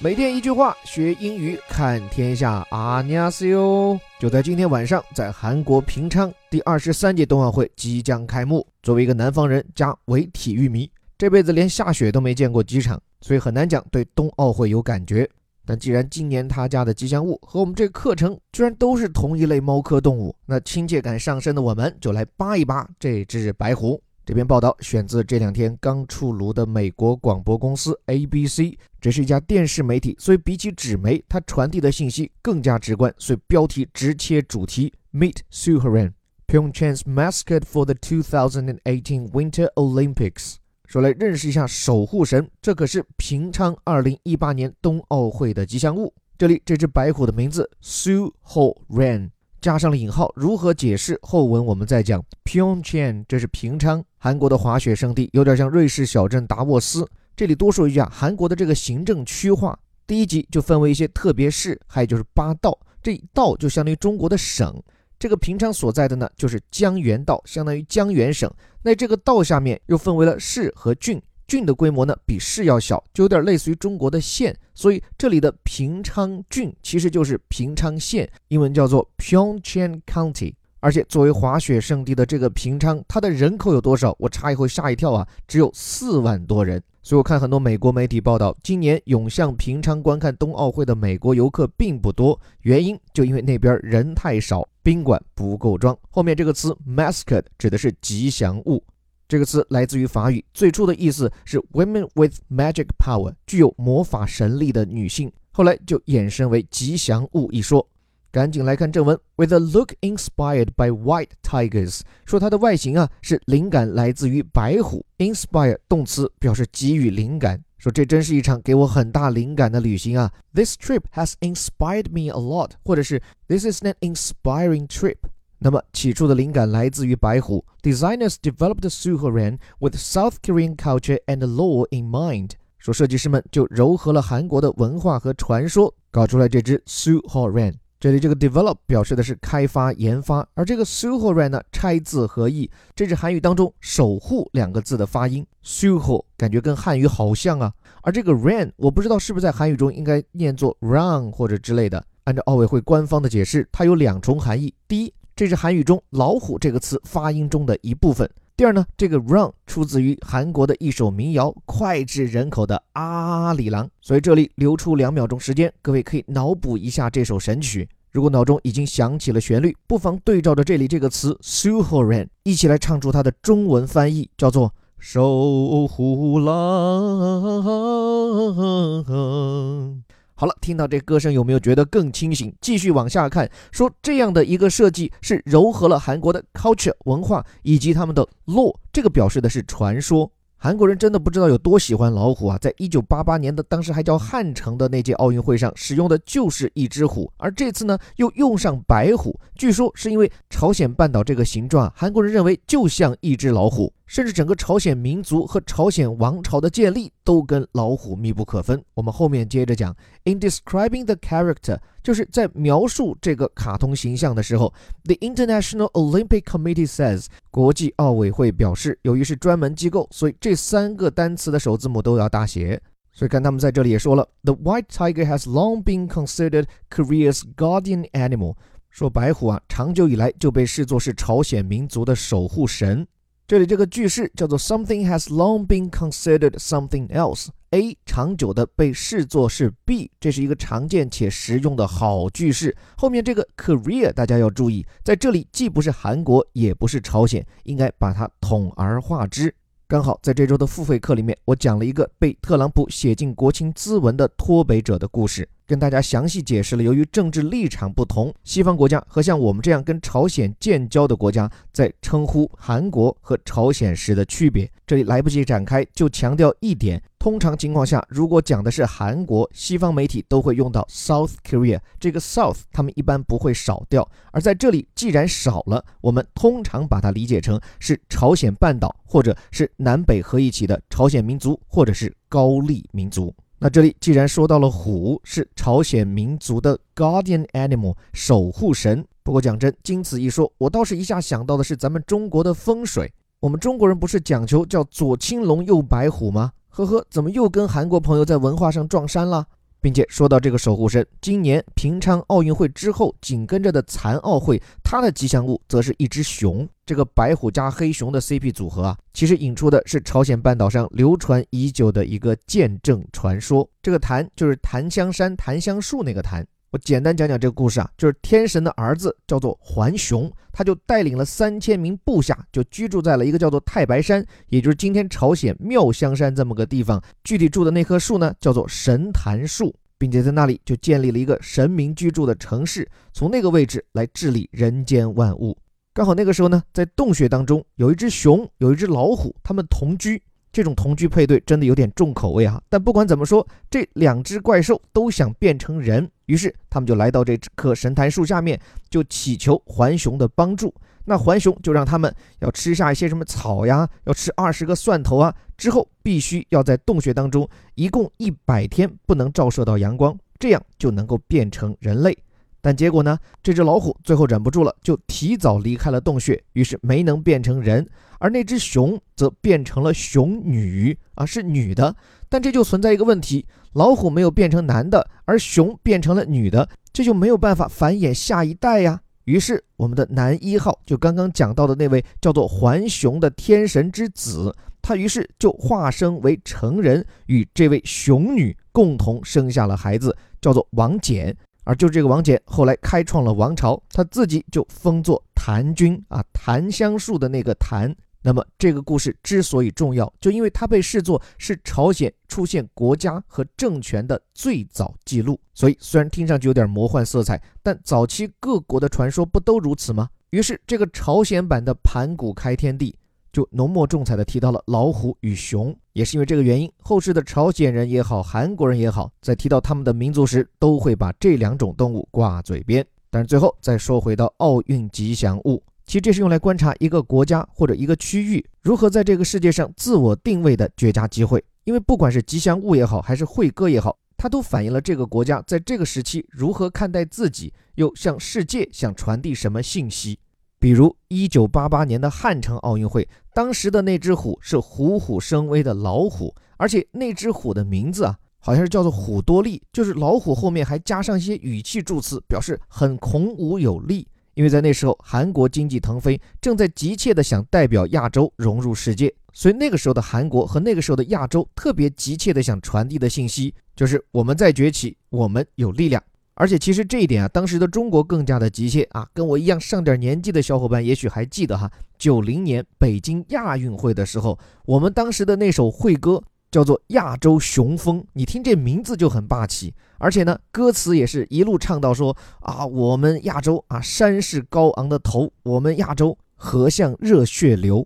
每天一句话，学英语看天下。阿尼亚斯哟！就在今天晚上，在韩国平昌，第二十三届冬奥会即将开幕。作为一个南方人加伪体育迷，这辈子连下雪都没见过机场，所以很难讲对冬奥会有感觉。但既然今年他家的吉祥物和我们这个课程居然都是同一类猫科动物，那亲切感上升的我们就来扒一扒这只白狐。这篇报道选自这两天刚出炉的美国广播公司 ABC，这是一家电视媒体，所以比起纸媒，它传递的信息更加直观，所以标题直切主题。Meet Suharan, Pyeongchang's mascot for the 2018 Winter Olympics。说来认识一下守护神，这可是平昌2018年冬奥会的吉祥物。这里这只白虎的名字 Suharan。加上了引号，如何解释？后文我们再讲。pyongchang 这是平昌，韩国的滑雪胜地，有点像瑞士小镇达沃斯。这里多说一句啊，韩国的这个行政区划，第一级就分为一些特别市，还有就是八道，这道就相当于中国的省。这个平昌所在的呢，就是江原道，相当于江原省。那这个道下面又分为了市和郡。郡的规模呢比市要小，就有点类似于中国的县，所以这里的平昌郡其实就是平昌县，英文叫做 Pyeongchang County。而且作为滑雪胜地的这个平昌，它的人口有多少？我查以后吓一跳啊，只有四万多人。所以我看很多美国媒体报道，今年涌向平昌观看冬奥会的美国游客并不多，原因就因为那边人太少，宾馆不够装。后面这个词 mascot 指的是吉祥物。这个词来自于法语，最初的意思是 women with magic power，具有魔法神力的女性。后来就衍生为吉祥物一说。赶紧来看正文，with a look inspired by white tigers，说它的外形啊是灵感来自于白虎。inspire 动词表示给予灵感，说这真是一场给我很大灵感的旅行啊。This trip has inspired me a lot，或者是 This is an inspiring trip。那么起初的灵感来自于白虎。Designers developed Suhoran with South Korean culture and law in mind。说设计师们就糅合了韩国的文化和传说，搞出来这只 Suhoran。这里这个 develop 表示的是开发研发，而这个 Suhoran 呢拆字合意。这是韩语当中守护两个字的发音，Suho 感觉跟汉语好像啊。而这个 ran 我不知道是不是在韩语中应该念作 run 或者之类的。按照奥委会官方的解释，它有两重含义。第一，这是韩语中“老虎”这个词发音中的一部分。第二呢，这个 run 出自于韩国的一首民谣，脍炙人口的《阿里郎》。所以这里留出两秒钟时间，各位可以脑补一下这首神曲。如果脑中已经响起了旋律，不妨对照着这里这个词 “suhoran”，一起来唱出它的中文翻译，叫做“守护狼”。好了，听到这歌声有没有觉得更清醒？继续往下看，说这样的一个设计是糅合了韩国的 culture 文化以及他们的 law，这个表示的是传说。韩国人真的不知道有多喜欢老虎啊！在一九八八年的当时还叫汉城的那届奥运会上，使用的就是一只虎，而这次呢又用上白虎，据说是因为朝鲜半岛这个形状啊，韩国人认为就像一只老虎。甚至整个朝鲜民族和朝鲜王朝的建立都跟老虎密不可分。我们后面接着讲。In describing the character，就是在描述这个卡通形象的时候，The International Olympic Committee says，国际奥委会表示，由于是专门机构，所以这三个单词的首字母都要大写。所以看他们在这里也说了，The white tiger has long been considered Korea's guardian animal，说白虎啊，长久以来就被视作是朝鲜民族的守护神。这里这个句式叫做 Something has long been considered something else。A 长久的被视作是 B，这是一个常见且实用的好句式。后面这个 Korea 大家要注意，在这里既不是韩国，也不是朝鲜，应该把它统而化之。刚好在这周的付费课里面，我讲了一个被特朗普写进国情咨文的脱北者的故事。跟大家详细解释了，由于政治立场不同，西方国家和像我们这样跟朝鲜建交的国家在称呼韩国和朝鲜时的区别。这里来不及展开，就强调一点：通常情况下，如果讲的是韩国，西方媒体都会用到 South Korea，这个 South 他们一般不会少掉。而在这里，既然少了，我们通常把它理解成是朝鲜半岛，或者是南北合一起的朝鲜民族，或者是高丽民族。那这里既然说到了虎是朝鲜民族的 guardian animal 守护神，不过讲真，经此一说，我倒是一下想到的是咱们中国的风水。我们中国人不是讲求叫左青龙右白虎吗？呵呵，怎么又跟韩国朋友在文化上撞衫了？并且说到这个守护神，今年平昌奥运会之后紧跟着的残奥会，它的吉祥物则是一只熊。这个白虎加黑熊的 CP 组合啊，其实引出的是朝鲜半岛上流传已久的一个见证传说。这个檀就是檀香山檀香树那个檀。我简单讲讲这个故事啊，就是天神的儿子叫做桓雄，他就带领了三千名部下，就居住在了一个叫做太白山，也就是今天朝鲜妙香山这么个地方。具体住的那棵树呢，叫做神檀树，并且在那里就建立了一个神明居住的城市，从那个位置来治理人间万物。刚好那个时候呢，在洞穴当中有一只熊，有一只老虎，它们同居。这种同居配对真的有点重口味啊！但不管怎么说，这两只怪兽都想变成人，于是他们就来到这棵神坛树下面，就祈求环熊的帮助。那环熊就让他们要吃下一些什么草呀，要吃二十个蒜头啊，之后必须要在洞穴当中一共一百天不能照射到阳光，这样就能够变成人类。但结果呢？这只老虎最后忍不住了，就提早离开了洞穴，于是没能变成人。而那只熊则变成了熊女啊，是女的。但这就存在一个问题：老虎没有变成男的，而熊变成了女的，这就没有办法繁衍下一代呀。于是我们的男一号，就刚刚讲到的那位叫做桓雄的天神之子，他于是就化身为成人，与这位熊女共同生下了孩子，叫做王翦。而就这个王翦后来开创了王朝，他自己就封作檀君啊，檀香树的那个檀。那么这个故事之所以重要，就因为它被视作是朝鲜出现国家和政权的最早记录。所以虽然听上去有点魔幻色彩，但早期各国的传说不都如此吗？于是这个朝鲜版的盘古开天地。就浓墨重彩地提到了老虎与熊，也是因为这个原因，后世的朝鲜人也好，韩国人也好，在提到他们的民族时，都会把这两种动物挂嘴边。但是最后再说回到奥运吉祥物，其实这是用来观察一个国家或者一个区域如何在这个世界上自我定位的绝佳机会。因为不管是吉祥物也好，还是会歌也好，它都反映了这个国家在这个时期如何看待自己，又向世界想传递什么信息。比如一九八八年的汉城奥运会，当时的那只虎是虎虎生威的老虎，而且那只虎的名字啊，好像是叫做虎多利，就是老虎后面还加上一些语气助词，表示很孔武有力。因为在那时候韩国经济腾飞，正在急切的想代表亚洲融入世界，所以那个时候的韩国和那个时候的亚洲特别急切的想传递的信息，就是我们在崛起，我们有力量。而且其实这一点啊，当时的中国更加的急切啊。跟我一样上点年纪的小伙伴也许还记得哈，九零年北京亚运会的时候，我们当时的那首会歌叫做《亚洲雄风》，你听这名字就很霸气，而且呢，歌词也是一路唱到说啊，我们亚洲啊，山势高昂的头，我们亚洲河向热血流。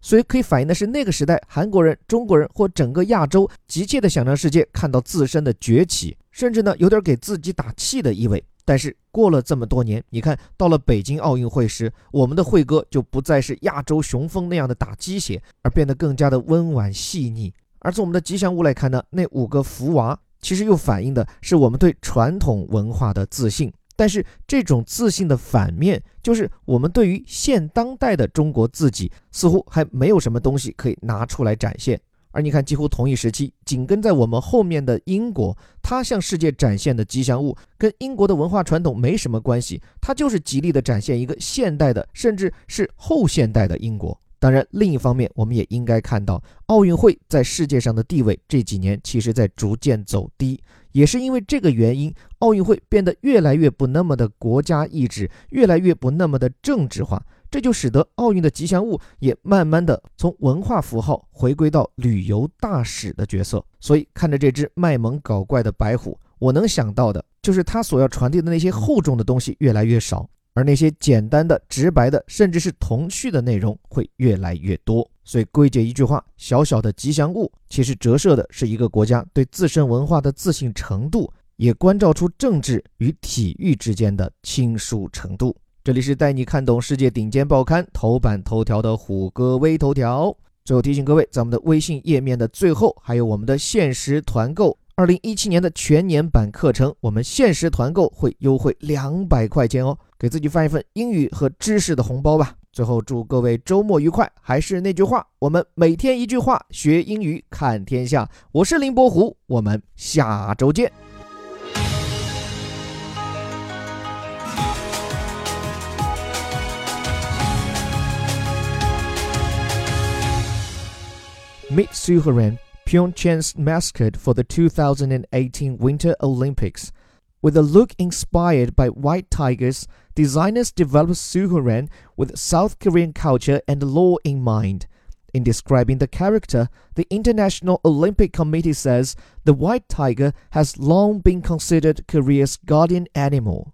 所以可以反映的是，那个时代韩国人、中国人或整个亚洲急切的想让世界看到自身的崛起，甚至呢有点给自己打气的意味。但是过了这么多年，你看到了北京奥运会时，我们的会歌就不再是亚洲雄风那样的打鸡血，而变得更加的温婉细腻。而从我们的吉祥物来看呢，那五个福娃其实又反映的是我们对传统文化的自信。但是这种自信的反面，就是我们对于现当代的中国自己，似乎还没有什么东西可以拿出来展现。而你看，几乎同一时期，紧跟在我们后面的英国，它向世界展现的吉祥物，跟英国的文化传统没什么关系，它就是极力的展现一个现代的，甚至是后现代的英国。当然，另一方面，我们也应该看到，奥运会在世界上的地位这几年其实在逐渐走低。也是因为这个原因，奥运会变得越来越不那么的国家意志，越来越不那么的政治化，这就使得奥运的吉祥物也慢慢的从文化符号回归到旅游大使的角色。所以看着这只卖萌搞怪的白虎，我能想到的就是它所要传递的那些厚重的东西越来越少，而那些简单的、直白的，甚至是童趣的内容会越来越多。所以归结一句话，小小的吉祥物其实折射的是一个国家对自身文化的自信程度，也关照出政治与体育之间的亲疏程度。这里是带你看懂世界顶尖报刊头版头条的虎哥微头条。最后提醒各位，在我们的微信页面的最后，还有我们的限时团购，二零一七年的全年版课程我们限时团购会优惠两百块钱哦给自己发一份英语和知识的红包吧。最后祝各位周末愉快还是那句话我们每天一句话学英语看天下。我是林伯湖我们下周见。Mrsuharan Pyeongchang's mascot for the 2018 Winter Olympics. With a look inspired by white tigers, designers developed Suhoran with South Korean culture and law in mind. In describing the character, the International Olympic Committee says the white tiger has long been considered Korea's guardian animal.